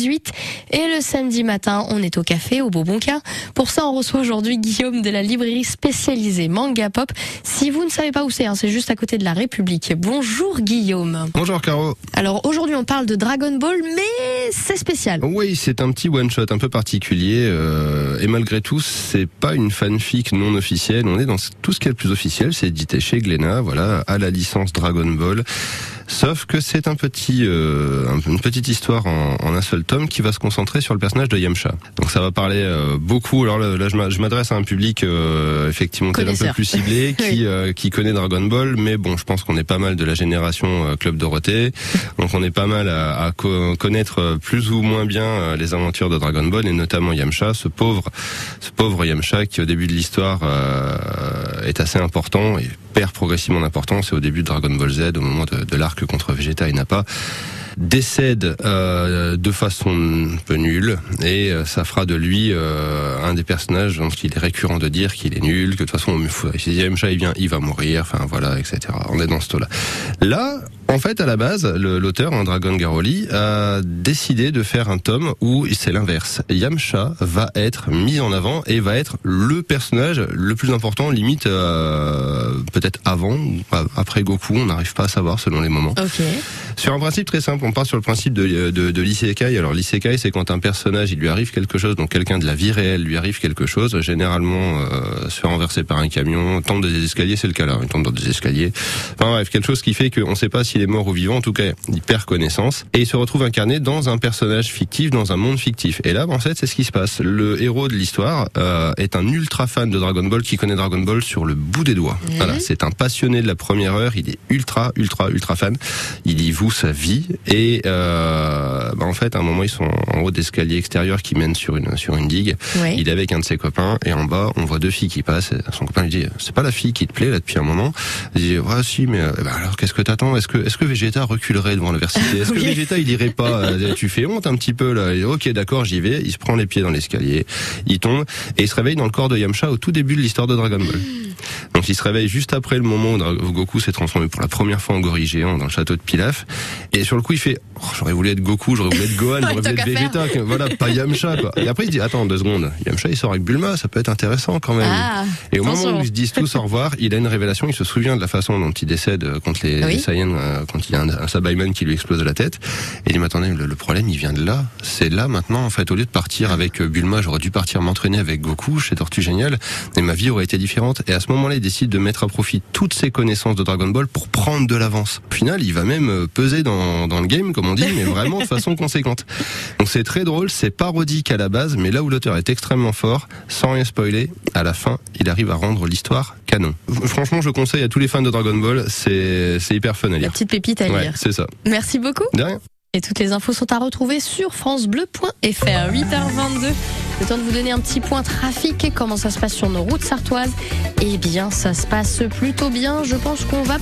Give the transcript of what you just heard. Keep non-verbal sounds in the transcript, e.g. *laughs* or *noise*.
18 et le samedi matin, on est au café au Bourbonca. Pour ça, on reçoit aujourd'hui Guillaume de la librairie spécialisée Manga Pop. Si vous ne savez pas où c'est, hein, c'est juste à côté de la République. Bonjour Guillaume. Bonjour Caro. Alors aujourd'hui, on parle de Dragon Ball, mais c'est spécial. Oui, c'est un petit one shot un peu particulier euh, et malgré tout, c'est pas une fanfic non officielle. On est dans tout ce qui est le plus officiel, c'est édité chez Glénat, voilà, à la licence Dragon Ball. Sauf que c'est un petit, euh, une petite histoire en, en, un seul tome qui va se concentrer sur le personnage de Yamcha. Donc ça va parler euh, beaucoup. Alors là, je m'adresse à un public euh, effectivement peut un peu plus ciblé, *laughs* qui, oui. qui connaît Dragon Ball, mais bon, je pense qu'on est pas mal de la génération Club Dorothée, *laughs* donc on est pas mal à, à co connaître plus ou moins bien les aventures de Dragon Ball et notamment Yamcha, ce pauvre, ce pauvre Yamcha qui au début de l'histoire est assez important et progressivement d'importance. Et au début de Dragon Ball Z, au moment de, de l'arc contre Vegeta et Nappa, décède euh, de façon un peu nulle et euh, ça fera de lui euh, un des personnages dont il est récurrent de dire qu'il est nul, que de toute façon si Yamcha il vient, il va mourir, enfin voilà, etc. On est dans ce taux-là. Là, en fait, à la base, l'auteur, hein, Dragon Garoli, a décidé de faire un tome où c'est l'inverse. Yamcha va être mis en avant et va être le personnage le plus important, limite euh, peut-être avant après Goku, on n'arrive pas à savoir selon les moments. Okay. Sur un principe très simple, on part sur le principe de, de, de l'isekai. Alors l'isekai, c'est quand un personnage, il lui arrive quelque chose, donc quelqu'un de la vie réelle lui arrive quelque chose, généralement euh, se fait renverser par un camion, tombe des escaliers, c'est le cas là, il tombe dans des escaliers. Enfin bref, quelque chose qui fait qu'on ne sait pas s'il est mort ou vivant, en tout cas, il perd connaissance et il se retrouve incarné dans un personnage fictif, dans un monde fictif. Et là, en fait, c'est ce qui se passe. Le héros de l'histoire euh, est un ultra fan de Dragon Ball qui connaît Dragon Ball sur le bout des doigts. Mmh. Voilà, c'est un passionné de la première heure. Il est ultra, ultra, ultra fan. Il y voue sa vie et euh, bah en fait, à un moment, ils sont en haut d'escalier extérieur qui mène sur une sur une digue. Oui. Il est avec un de ses copains et en bas, on voit deux filles qui passent. Son copain lui dit "C'est pas la fille qui te plaît là depuis un moment." Il dit "Ouais, si, mais euh, bah alors qu'est-ce que t'attends? Est-ce que est-ce que Vegeta reculerait devant l'adversité? Est-ce *laughs* que. Vegeta il irait pas euh, Tu fais honte un petit peu là? Il dit, ok, d'accord, j'y vais. Il se prend les pieds dans l'escalier, il tombe et il se réveille dans le corps de Yamcha au tout début de l'histoire de Dragon Ball. Donc il se réveille juste après le moment où Goku s'est transformé pour la première fois en gorille géant dans le château de Pilaf. Et sur le coup, il fait oh, J'aurais voulu être Goku, j'aurais voulu être Gohan, *laughs* j'aurais voulu être Vegeta. que- Voilà, pas Yamcha, quoi. Et après, il dit Attends, deux secondes. Yamcha, il sort avec Bulma, ça peut être intéressant quand même. Ah, Et au moment où ils se disent tous au revoir, il a une révélation. Il se souvient de la façon dont il décède euh, contre les, Oui. les Saiyans, euh, quand il y a un, un Sabaiman qui lui explose la tête. Et il dit Mais attendez, le, le problème, il vient de là. C'est là maintenant, en fait, au lieu de partir avec euh, Bulma, j'aurais dû partir m'entraîner avec Goku chez Tortue Génial. Et ma vie aurait été différente. Et à ce moment-là, il décide de mettre à profit toutes ses connaissances de Dragon Ball pour prendre de l'avance. Au final, il va même peser dans, dans le game, comme on dit, mais vraiment de façon conséquente. Donc c'est très drôle, c'est parodique à la base, mais là où l'auteur est extrêmement fort, sans rien spoiler, à la fin, il arrive à rendre l'histoire canon. Franchement, je conseille à tous les fans de Dragon Ball, c'est hyper fun à La lire. petite pépite à Ouais, lire. c'est ça. Merci beaucoup. De rien. Et toutes les infos sont à retrouver sur francebleu.fr. 8h22. Le temps de vous donner un petit point trafic et comment ça se passe sur nos routes sartoises. Eh bien, ça se passe plutôt bien. Je pense qu'on va